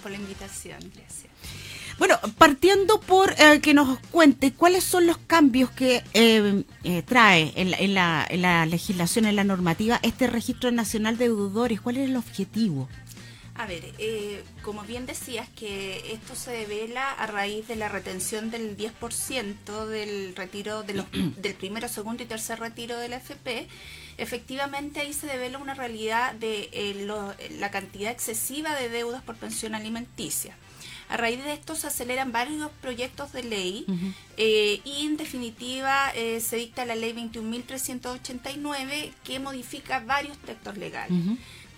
por la invitación, gracias. Bueno, partiendo por eh, que nos cuente cuáles son los cambios que eh, eh, trae en la, en, la, legislación, en la normativa, este registro nacional de deudores, ¿cuál es el objetivo? A ver, como bien decías, que esto se devela a raíz de la retención del 10% del retiro de los, del primero, segundo y tercer retiro del FP. Efectivamente, ahí se devela una realidad de la cantidad excesiva de deudas por pensión alimenticia. A raíz de esto se aceleran varios proyectos de ley eh, y en definitiva eh, se dicta la ley 21.389 que modifica varios textos legales.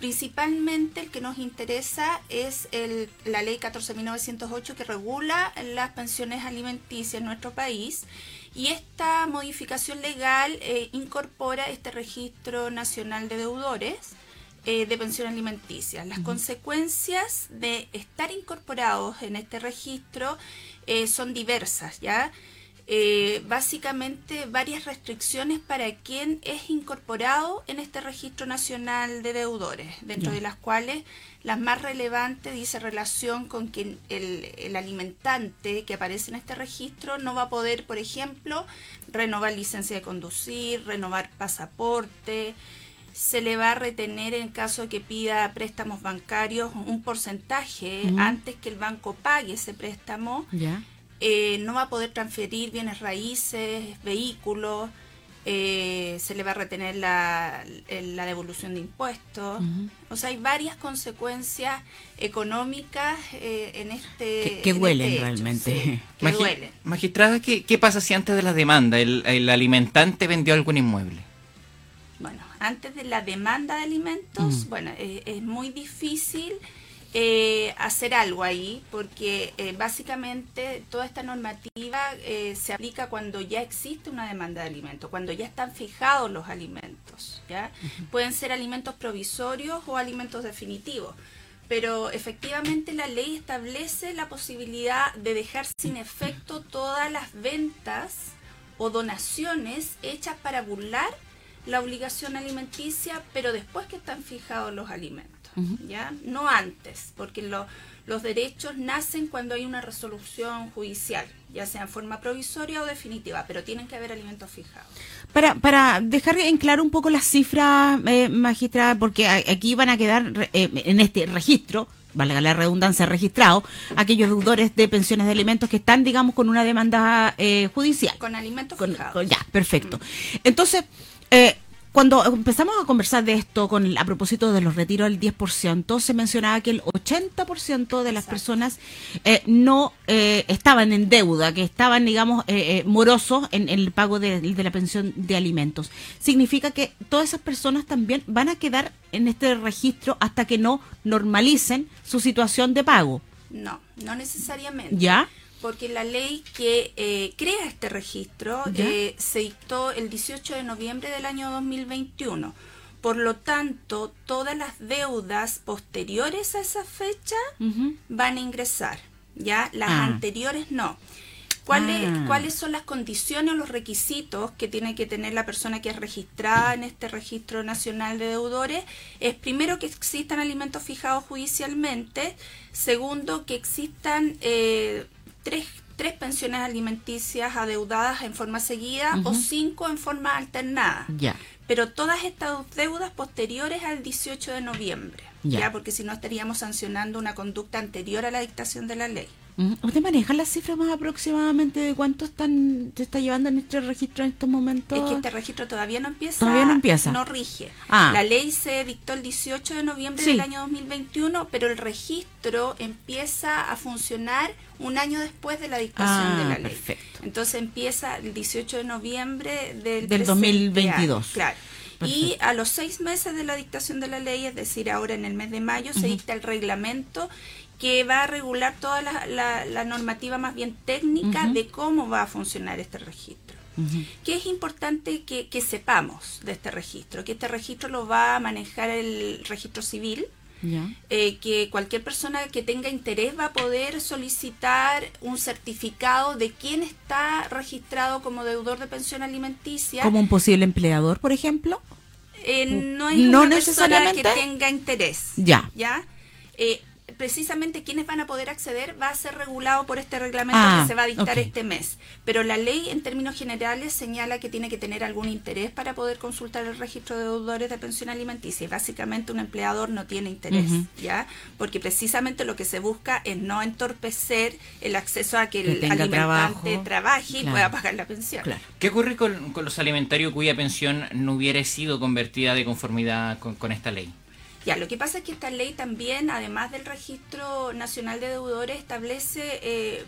Principalmente el que nos interesa es el, la ley 14.908 que regula las pensiones alimenticias en nuestro país y esta modificación legal eh, incorpora este registro nacional de deudores eh, de pensión alimenticia. Las consecuencias de estar incorporados en este registro eh, son diversas, ¿ya? Eh, básicamente varias restricciones para quien es incorporado en este registro nacional de deudores, dentro de las cuales las más relevantes dice relación con que el, el, alimentante que aparece en este registro no va a poder, por ejemplo, renovar licencia de conducir, renovar pasaporte, se le va a retener en caso de que pida préstamos bancarios un porcentaje antes que el banco pague ese préstamo. Eh, no va a poder transferir bienes raíces, vehículos, eh, se le va a retener la, la devolución de impuestos. O sea, hay varias consecuencias económicas eh, en este... Que, duelen este realmente. Magistrada, ¿qué, ¿qué, pasa si antes de la demanda el, el alimentante vendió algún inmueble? Bueno, antes de la demanda de alimentos, mm. bueno, eh, es muy difícil eh, hacer algo ahí porque eh, básicamente toda esta normativa se aplica cuando ya existe una demanda de alimentos, cuando ya están fijados los alimentos, ¿ya? Pueden ser alimentos provisorios o alimentos definitivos pero efectivamente la ley establece la posibilidad de dejar sin efecto todas las ventas o donaciones hechas para burlar la obligación alimenticia, pero después que están fijados los alimentos, ¿ya? No antes, porque los derechos nacen cuando hay una resolución judicial, ya sea en forma provisoria o definitiva, pero tienen que haber alimentos fijados. Para, para dejar en claro un poco las cifras, eh, magistrada, porque aquí van a quedar eh, en este registro, valga la redundancia, registrado aquellos deudores de pensiones de alimentos que están, digamos, con una demanda eh, judicial. Con alimentos fijados. ya, perfecto. Entonces, eh, cuando empezamos a conversar de esto con a propósito de los retiros del 10%, se mencionaba que el 80% de las personas eh, no eh, estaban en deuda, que estaban, digamos, morosos en, el pago de, la pensión de alimentos. Significa que todas esas personas también van a quedar en este registro hasta que no normalicen su situación de pago. No, no necesariamente. ¿Ya? Porque la ley que eh, crea este registro eh, se dictó el 18 de noviembre del año 2021. Por lo tanto, todas las deudas posteriores a esa fecha van a ingresar, ¿ya? Las ah. anteriores no. ¿Cuáles, ah. ¿Cuáles son las condiciones o los requisitos que tiene que tener la persona que es registrada en este registro nacional de deudores? Es primero que existan alimentos fijados judicialmente, segundo que existan eh, tres, tres pensiones alimenticias adeudadas en forma seguida o cinco en forma alternada. Ya. Pero todas estas deudas posteriores al 18 de noviembre, ya porque si no estaríamos sancionando una conducta anterior a la dictación de la ley. ¿Usted maneja las cifras más aproximadamente de cuánto están se está llevando en este registro en estos momentos? Es que este registro todavía no empieza. Todavía no empieza. No rige. Ah. La ley se dictó el 18 de noviembre del año 2021, pero el registro empieza a funcionar un año después de la dictación de la ah, ley. Perfecto. Entonces empieza el 18 de noviembre del, del 2022. Claro. Y a los seis meses de la dictación de la ley, es decir, ahora en el mes de mayo, se dicta el reglamento que va a regular toda la, normativa más bien técnica de cómo va a funcionar este registro. ¿Qué es importante que, sepamos de este registro? Que este registro lo va a manejar el registro civil, eh, que cualquier persona que tenga interés va a poder solicitar un certificado de quién está registrado como deudor de pensión alimenticia. ¿Como un posible empleador, por ejemplo? Eh, no es una persona que tenga interés. Ya. ¿ya? Eh, precisamente quienes van a poder acceder va a ser regulado por este reglamento Ah, que se va a dictar este mes. Pero la ley en términos generales señala que tiene que tener algún interés para poder consultar el registro de deudores de pensión alimenticia. Y básicamente un empleador no tiene interés. ¿ya? Porque precisamente lo que se busca es no entorpecer el acceso a que, Que el tenga alimentante trabajo. trabaje y Claro. pueda pagar la pensión. Claro. ¿Qué ocurre con, con los alimentarios cuya pensión no hubiera sido convertida de conformidad con, con esta ley? Ya, lo que pasa es que esta ley también, además del Registro Nacional de Deudores, establece eh,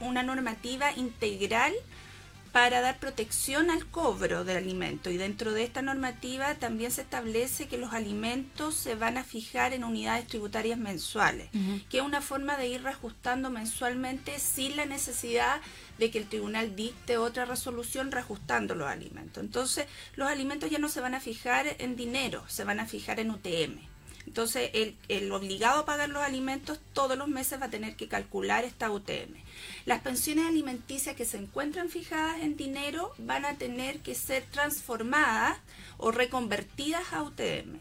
una normativa integral para dar protección al cobro del alimento. Y dentro de esta normativa también se establece que los alimentos se van a fijar en unidades tributarias mensuales, que es una forma de ir reajustando mensualmente sin la necesidad de que el tribunal dicte otra resolución reajustando los alimentos. Entonces, los alimentos ya no se van a fijar en dinero, se van a fijar en UTM. Entonces, el, obligado a pagar los alimentos todos los meses va a tener que calcular esta UTM. Las pensiones alimenticias que se encuentran fijadas en dinero van a tener que ser transformadas o reconvertidas a UTM.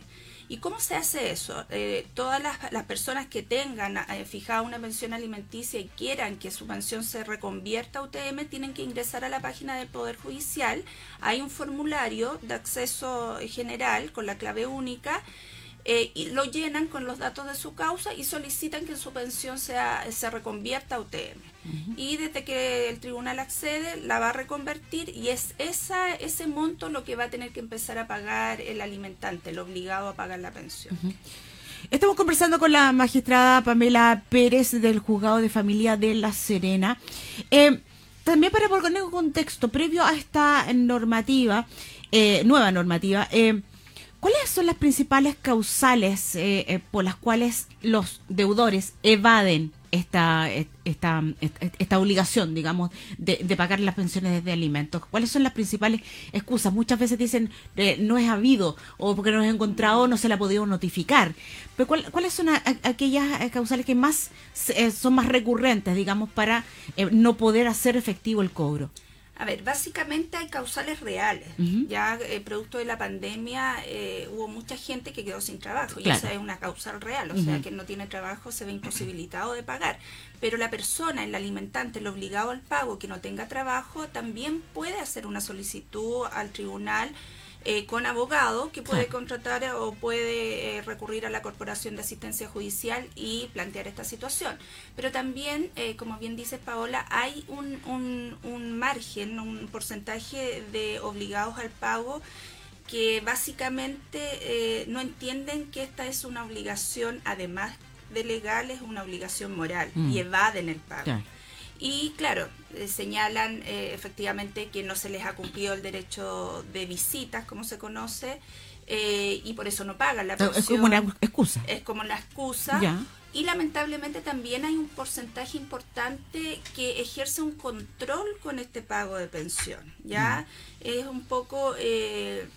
¿Y cómo se hace eso? Eh, todas las, las personas que tengan eh, fijada una pensión alimenticia y quieran que su pensión se reconvierta a UTM tienen que ingresar a la página del Poder Judicial. Hay un formulario de acceso general con la clave única eh, y lo llenan con los datos de su causa y solicitan que su pensión sea, se reconvierta a UTM. Y desde que el tribunal accede, la va a reconvertir y es esa, ese monto lo que va a tener que empezar a pagar el alimentante, el obligado a pagar la pensión. Estamos conversando con la magistrada Pamela Pérez del Juzgado de Familia de La Serena. Eh, también para poner un contexto, previo a esta normativa, eh, nueva normativa, eh, ¿cuáles son las principales causales eh, eh, por las cuales los deudores evaden esta, esta, esta, obligación, digamos, de, de, pagar las pensiones de alimentos? ¿Cuáles son las principales excusas? Muchas veces dicen eh, no es habido o porque no es encontrado no se la ha podido notificar. Pero ¿cuál, ¿cuáles son aquellas causales que más son más recurrentes, digamos, para no poder hacer efectivo el cobro? A ver, básicamente hay causales reales. Uh -huh. Ya eh, producto de la pandemia eh, hubo mucha gente que quedó sin trabajo claro. y esa es una causal real, o uh -huh. sea, que no tiene trabajo se ve imposibilitado de pagar. Pero la persona, el alimentante, el obligado al pago que no tenga trabajo, también puede hacer una solicitud al tribunal eh, con abogado que puede contratar o puede eh, recurrir a la Corporación de Asistencia Judicial y plantear esta situación. Pero también, eh, como bien dice Paola, hay un, un, un, margen, un porcentaje de obligados al pago que básicamente no entienden que esta es una obligación, además de legal, es una obligación moral mm. y evaden el pago. Y claro, eh, señalan eh, efectivamente que no se les ha cumplido el derecho de visitas, como se conoce, eh, y por eso no pagan la pensión. Es como una excusa. Es como la excusa. Ya. Y lamentablemente también hay un porcentaje importante que ejerce un control con este pago de pensión. Ya es un poco eh,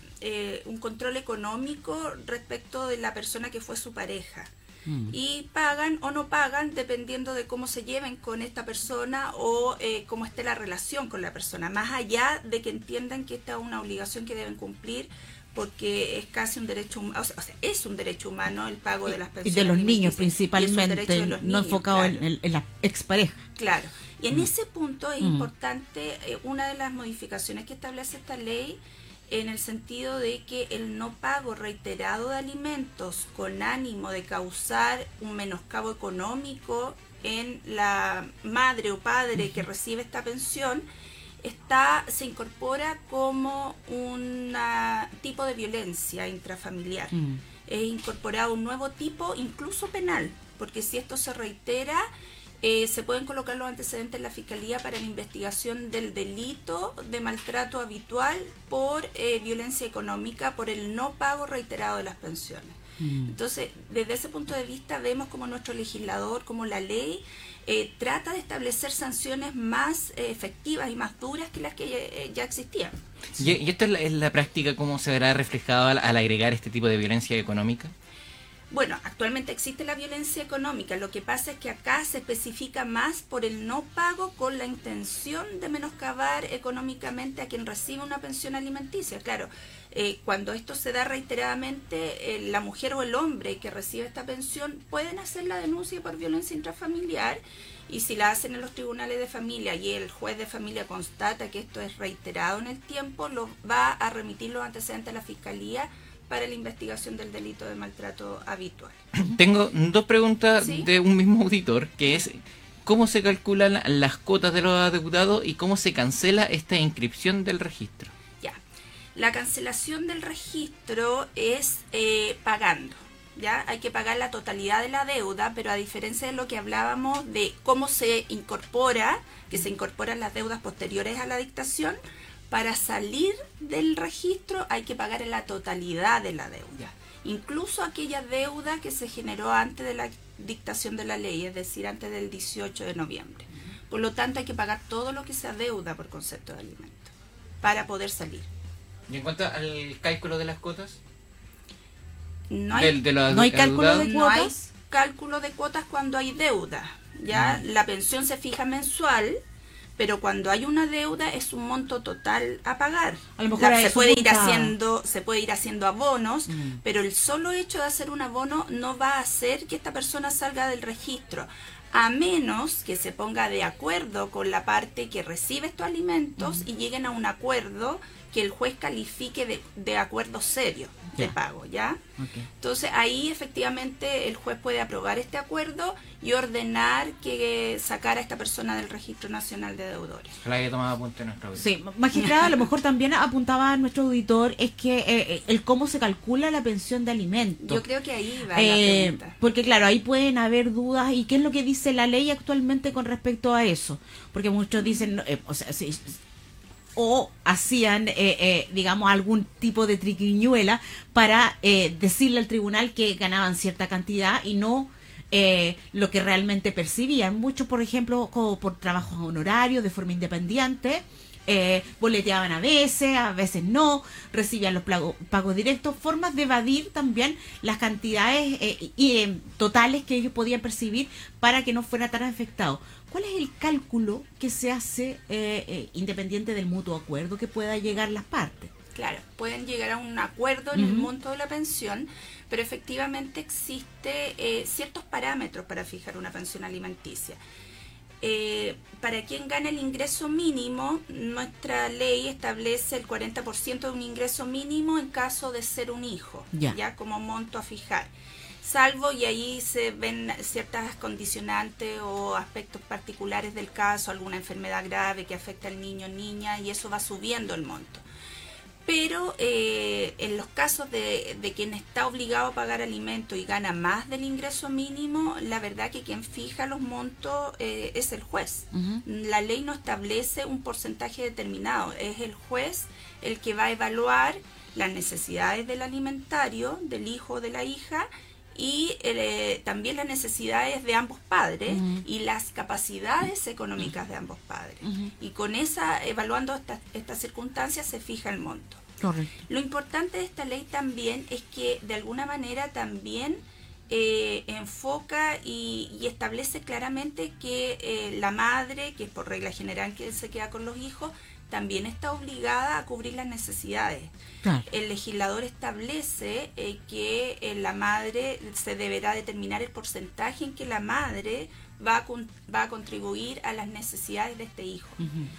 un control económico respecto de la persona que fue su pareja y pagan o no pagan dependiendo de cómo se lleven con esta persona o eh, cómo esté la relación con la persona, más allá de que entiendan que esta es una obligación que deben cumplir porque es casi un derecho humano, o sea, es un derecho humano el pago de las pensiones. Y de los niños principalmente, de los no enfocado claro. en, en, la expareja. Claro, y en Mm. ese punto es Mm. importante eh, una de las modificaciones que establece esta ley en el sentido de que el no pago reiterado de alimentos con ánimo de causar un menoscabo económico en la madre o padre que recibe esta pensión está se incorpora como un tipo de violencia intrafamiliar. Mm. Es incorporado un nuevo tipo, incluso penal, porque si esto se reitera, eh, se pueden colocar los antecedentes en la Fiscalía para la investigación del delito de maltrato habitual por eh, violencia económica, por el no pago reiterado de las pensiones. Mm. Entonces, desde ese punto de vista, vemos como nuestro legislador, como la ley, eh, trata de establecer sanciones más eh, efectivas y más duras que las que eh, ya existían. ¿Y, y esto es la, es la práctica cómo se verá reflejado al, al agregar este tipo de violencia económica? Bueno, actualmente existe la violencia económica. Lo que pasa es que acá se especifica más por el no pago con la intención de menoscabar económicamente a quien recibe una pensión alimenticia. Claro, eh, cuando esto se da reiteradamente, eh, la mujer o el hombre que recibe esta pensión pueden hacer la denuncia por violencia intrafamiliar y si la hacen en los tribunales de familia y el juez de familia constata que esto es reiterado en el tiempo, lo va a remitir los antecedentes a la fiscalía para la investigación del delito de maltrato habitual. Tengo dos preguntas de un mismo auditor, que es cómo se calculan las cuotas de los adeudados y cómo se cancela esta inscripción del registro. Ya, la cancelación del registro es eh, pagando. ¿Ya? Hay que pagar la totalidad de la deuda, pero a diferencia de lo que hablábamos de cómo se incorpora, que se incorporan las deudas posteriores a la dictación, para salir del registro hay que pagar en la totalidad de la deuda. Incluso aquella deuda que se generó antes de la dictación de la ley, es decir, antes del 18 de noviembre. Por lo tanto, hay que pagar todo lo que sea deuda por concepto de alimento para poder salir. ¿Y en cuanto al cálculo de las cuotas? No hay, ¿no hay cálculo de cuotas. No hay cálculo de cuotas cuando hay deuda. Ya la pensión se fija mensual pero cuando hay una deuda es un monto total a pagar. A lo mejor se puede ir haciendo, se puede ir haciendo abonos, mm. pero el solo hecho de hacer un abono no va a hacer que esta persona salga del registro, a menos que se ponga de acuerdo con la parte que recibe estos alimentos y lleguen a un acuerdo que el juez califique de, de acuerdo serio de pago, ¿ya? Entonces ahí efectivamente el juez puede aprobar este acuerdo y ordenar que sacara a esta persona del Registro Nacional de Deudores. La que tomaba apunte nuestro auditor. Sí, magistrada, a lo mejor también apuntaba a nuestro auditor es que eh, eh, el cómo se calcula la pensión de alimentos. Yo creo que ahí va la eh, pregunta. Porque claro, ahí pueden haber dudas y qué es lo que dice la ley actualmente con respecto a eso. Porque muchos dicen, o sea, si, o hacían, eh, eh, digamos, algún tipo de triquiñuela para eh, decirle al tribunal que ganaban cierta cantidad y no lo que realmente percibían. Muchos, por ejemplo, como por trabajos honorarios de forma independiente, boleteaban a veces, a veces no, recibían los pagos directos, formas de evadir también las cantidades y, totales que ellos podían percibir para que no fuera tan afectado. ¿Cuál es el cálculo que se hace eh, eh, independiente del mutuo acuerdo que pueda llegar las partes? Claro, pueden llegar a un acuerdo en el monto de la pensión, pero efectivamente existe eh, ciertos parámetros para fijar una pensión alimenticia. para quien gane el ingreso mínimo, nuestra ley establece el 40% de un ingreso mínimo en caso de ser un hijo, ya como monto a fijar salvo y ahí se ven ciertas condicionantes o aspectos particulares del caso, alguna enfermedad grave que afecta al niño o niña y eso va subiendo el monto. Pero eh, en los casos de, quien está obligado a pagar alimento y gana más del ingreso mínimo, la verdad que quien fija los montos eh, es el juez. La ley no establece un porcentaje determinado, es el juez el que va a evaluar las necesidades del alimentario, del hijo o de la hija, y eh, también las necesidades de ambos padres y las capacidades económicas de ambos padres. Y con esa, evaluando estas circunstancias, se fija el monto. Lo importante de esta ley también es que de alguna manera también eh, enfoca y, establece claramente que eh, la madre, que es por regla general que se queda con los hijos, también está obligada a cubrir las necesidades. El legislador establece eh, que eh, la madre se deberá determinar el porcentaje en que la madre va a, va a contribuir a las necesidades de este hijo.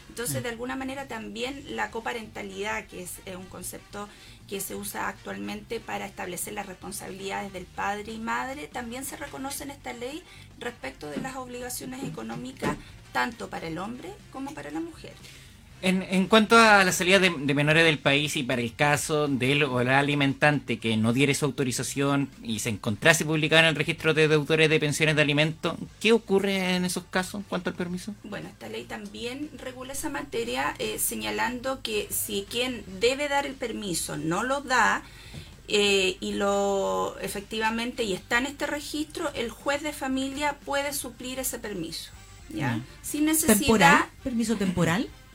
Entonces, de alguna manera también la coparentalidad, que es un concepto que se usa actualmente para establecer las responsabilidades del padre y madre, también se reconoce en esta ley respecto de las obligaciones económicas tanto para el hombre como para la mujer. En, en, cuanto a la salida de, menores del país y para el caso del o la alimentante que no diere su autorización y se encontrase publicada en el registro de deudores de pensiones de alimentos, ¿qué ocurre en esos casos en cuanto al permiso? Bueno, esta ley también regula esa materia eh, señalando que si quien debe dar el permiso no lo da, eh, y lo efectivamente y está en este registro, el juez de familia puede suplir ese permiso. ¿ya? Sin necesidad. ¿Temporal? ¿Permiso temporal?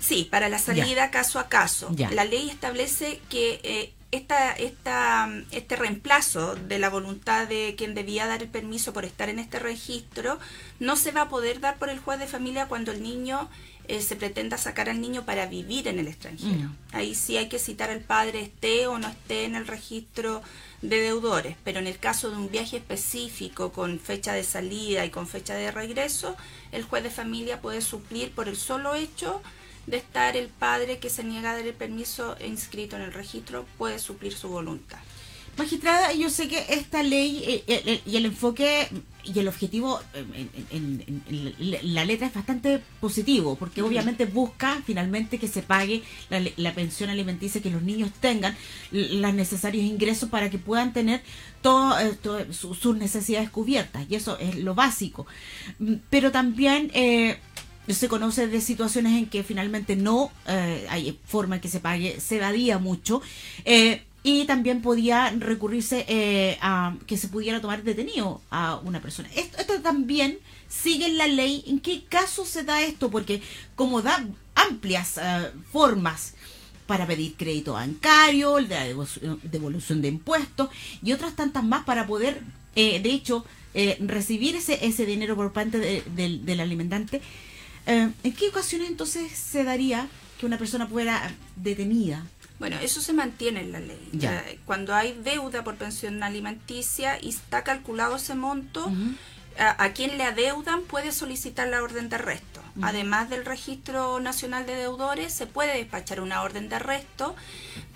Sí, para la salida caso a caso. La ley establece que eh, esta, esta, este reemplazo de la voluntad de quien debía dar el permiso por estar en este registro no se va a poder dar por el juez de familia cuando el niño eh, se pretenda sacar al niño para vivir en el extranjero. Ahí sí hay que citar al padre esté o no esté en el registro de deudores, pero en el caso de un viaje específico con fecha de salida y con fecha de regreso, el juez de familia puede suplir por el solo hecho de estar el padre que se niega a dar el permiso inscrito en el registro, puede suplir su voluntad. Magistrada, yo sé que esta ley eh, eh, y el enfoque y el objetivo en, la letra es bastante positivo, porque obviamente busca finalmente que se pague la, pensión alimenticia, que los niños tengan los necesarios ingresos para que puedan tener todas eh, sus necesidades cubiertas, y eso es lo básico. Mm, pero también... se conoce de situaciones en que finalmente no hay forma en que se pague, se evadía mucho. Eh, y también podía recurrirse eh, a que se pudiera tomar detenido a una persona. Esto, también sigue en la ley. ¿En qué caso se da esto? Porque como da amplias eh, formas para pedir crédito bancario, la devolución de impuestos y otras tantas más para poder, eh, de hecho, recibir ese, ese dinero por parte del alimentante. ¿En qué ocasiones entonces se daría que una persona fuera detenida? Bueno, eso se mantiene en la ley. Ya. Cuando hay deuda por pensión alimenticia y está calculado ese monto, a, quien le adeudan puede solicitar la orden de arresto. Además del registro nacional de deudores, se puede despachar una orden de arresto.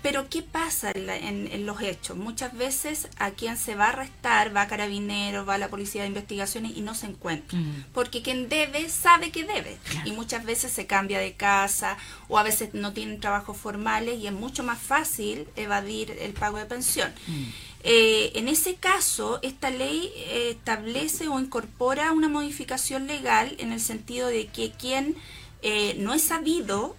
Pero ¿qué pasa en, los hechos? Muchas veces a quien se va a arrestar va a carabineros, va a la policía de investigaciones y no se encuentra. Porque quien debe sabe que debe. Y muchas veces se cambia de casa o a veces no tienen trabajos formales y es mucho más fácil evadir el pago de pensión. Eh, en ese caso, esta ley eh, establece o incorpora una modificación legal en el sentido de que quien eh, no es sabido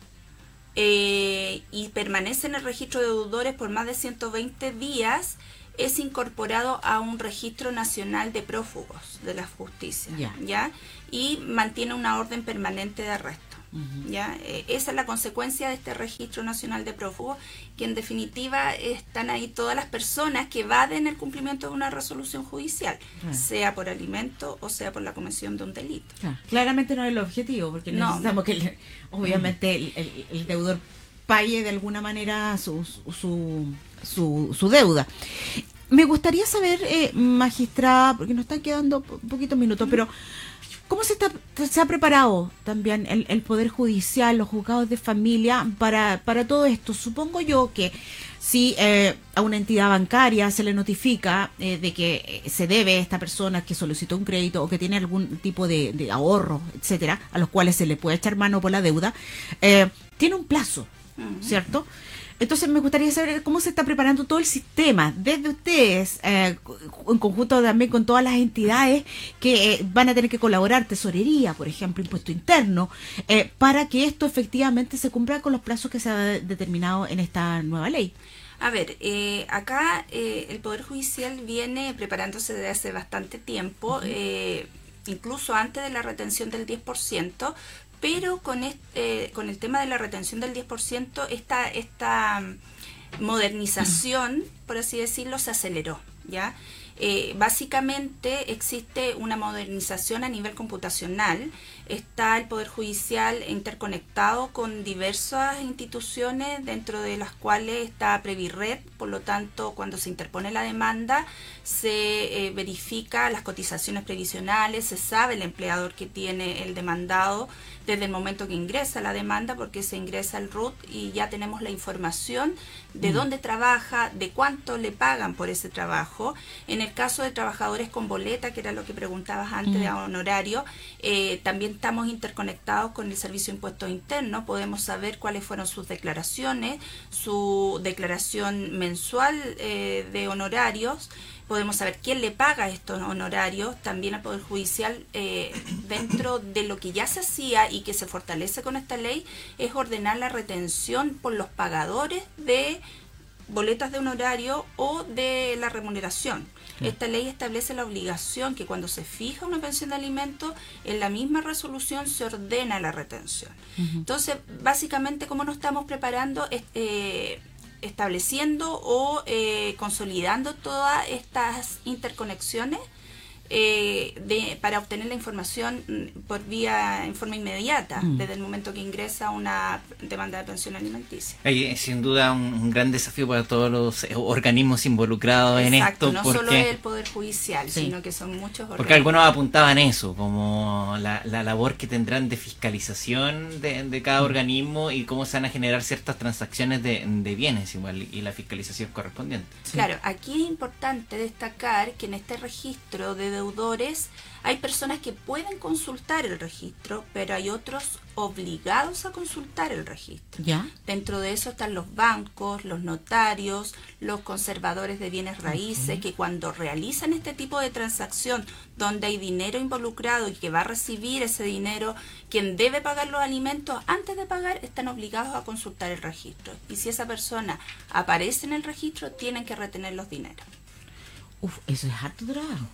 y permanece en el registro de deudores por más de 120 días es incorporado a un registro nacional de prófugos de la justicia, ¿ya? Y mantiene una orden permanente de arresto. ¿Ya? Eh, esa es la consecuencia de este registro nacional de prófugos, que en definitiva están ahí todas las personas que evaden el cumplimiento de una resolución judicial, sea por alimento o sea por la comisión de un delito. Claramente no es el objetivo, porque necesitamos que obviamente el, deudor pague de alguna manera su, su, su, deuda. Me gustaría saber, eh, magistrada, porque nos están quedando poquitos minutos, pero ¿Cómo se, está, se ha preparado también el, Poder Judicial, los juzgados de familia para, para todo esto? Supongo yo que si eh, a una entidad bancaria se le notifica eh, de que eh, se debe a esta persona que solicitó un crédito o que tiene algún tipo de, ahorro, etcétera, a los cuales se le puede echar mano por la deuda, tiene un plazo, ¿cierto? Entonces me gustaría saber cómo se está preparando todo el sistema, desde ustedes, eh, en conjunto también con todas las entidades que eh, van a tener que colaborar, tesorería, por ejemplo, impuesto interno, eh, para que esto efectivamente se cumpla con los plazos que se ha determinado en esta nueva ley. A ver, acá el Poder Judicial viene preparándose desde hace bastante tiempo, incluso antes de la retención del 10%, pero con, este, con el tema de la retención del 10%, esta, esta modernización, por así decirlo, se aceleró, ¿ya? Eh, básicamente existe una modernización a nivel computacional, está el Poder Judicial interconectado con diversas instituciones, dentro de las cuales está Previrred, por lo tanto, cuando se interpone la demanda, se eh, verifica las cotizaciones previsionales, se sabe el empleador que tiene el demandado, desde el momento que ingresa la demanda, porque se ingresa el RUT y ya tenemos la información de mm. dónde trabaja, de cuánto le pagan por ese trabajo. En el caso de trabajadores con boleta, que era lo que preguntabas antes de mm. honorario, eh, también estamos interconectados con el Servicio de Impuestos Internos, podemos saber cuáles fueron sus declaraciones, su declaración mensual eh, de honorarios podemos saber quién le paga estos honorarios, también al Poder Judicial, eh, dentro de lo que ya se hacía y que se fortalece con esta ley, es ordenar la retención por los pagadores de boletas de honorario o de la remuneración. Esta ley establece la obligación que cuando se fija una pensión de alimentos, en la misma resolución se ordena la retención. Entonces, básicamente, ¿cómo nos estamos preparando? Eh, estableciendo o eh, consolidando todas estas interconexiones eh, de, para obtener la información mm, por vía en forma inmediata Mm. desde el momento que ingresa una demanda de pensión alimenticia. Hay, sin duda un, un gran desafío para todos los eh, organismos involucrados en esto no solo porque el Poder Judicial, Sí. sino que son muchos porque algunos apuntaban eso como la, la labor que tendrán de fiscalización de, de cada organismo y cómo se van a generar ciertas transacciones de, de bienes igual y la fiscalización correspondiente. Claro, aquí es importante destacar que en este registro de deudores hay personas que pueden consultar el registro, pero hay otros obligados a consultar el registro. ¿Ya? Dentro de eso están los bancos, los notarios, los conservadores de bienes raíces, que cuando realizan este tipo de transacción donde hay dinero involucrado y que va a recibir ese dinero, quien debe pagar los alimentos, antes de pagar están obligados a consultar el registro. Y si esa persona aparece en el registro, tienen que retener los dineros. Uf, eso es harto trabajo.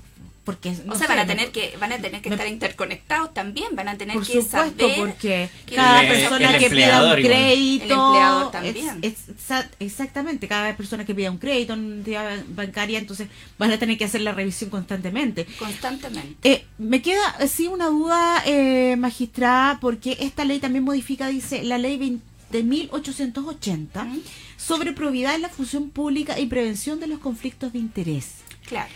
Porque, O sea, sé, van a tener que van a tener que me- estar interconectados también, van a tener Por que supuesto, saber porque que cada el- persona el que pida un crédito. El empleador también. es- es- exa- exactamente, cada persona que pida un crédito en entidad bancaria, entonces van a tener que hacer la revisión constantemente. constantemente. Eh, me queda sí una duda, eh, magistrada, porque esta ley también modifica, dice, la ley 20.880 Ujú. sobre probidad en la función pública y prevención de los conflictos de interés. Claro.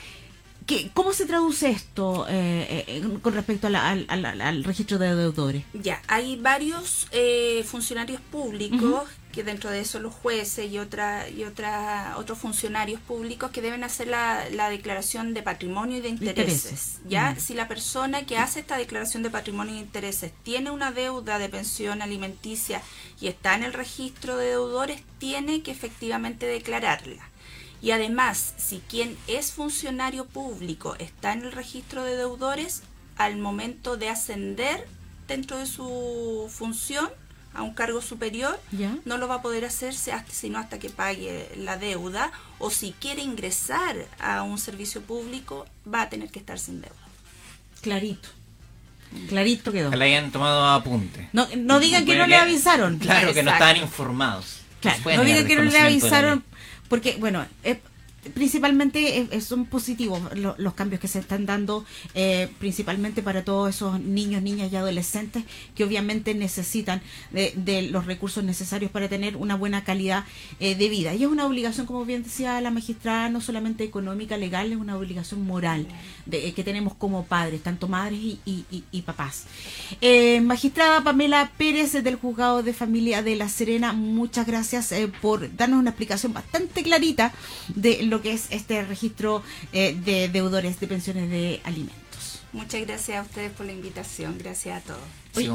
¿Qué, ¿Cómo se traduce esto eh, eh, con respecto a la- al, al- al- al registro de deudores? Ya, hay varios eh, funcionarios públicos, que dentro de eso los jueces y otra y otra, otros funcionarios públicos que deben hacer la, la declaración de patrimonio y de intereses. Intereses. Ya, si la persona que hace esta declaración de patrimonio y de intereses tiene una deuda de pensión alimenticia y está en el registro de deudores, tiene que efectivamente declararla. Y además, si quien es funcionario público está en el registro de deudores, al momento de ascender dentro de su función a un cargo superior, ¿Ya? no lo va a poder hacerse hasta, sino hasta que pague la deuda, o si quiere ingresar a un servicio público, va a tener que estar sin deuda. Clarito. Clarito quedó. Que le hayan tomado apunte. No, no digan que no le avisaron. Claro, que no estaban informados. Claro, no digan que no le avisaron. Porque, bueno, eh, principalmente eh, eh, son positivos lo- los cambios que se están dando, eh, principalmente para todos esos niños, niñas y adolescentes que obviamente necesitan de, los recursos necesarios para tener una buena calidad eh, de vida. Y es una obligación, como bien decía la magistrada, no solamente económica, legal, es una obligación moral de, eh, que tenemos como padres, tanto madres y, y- y- papás. Magistrada Pamela Pérez del Juzgado de Familia de La Serena, muchas gracias por darnos una explicación bastante clarita de lo que es este registro eh, de deudores de pensiones de alimentos. Muchas gracias a ustedes por la invitación. Gracias a todos. Sí,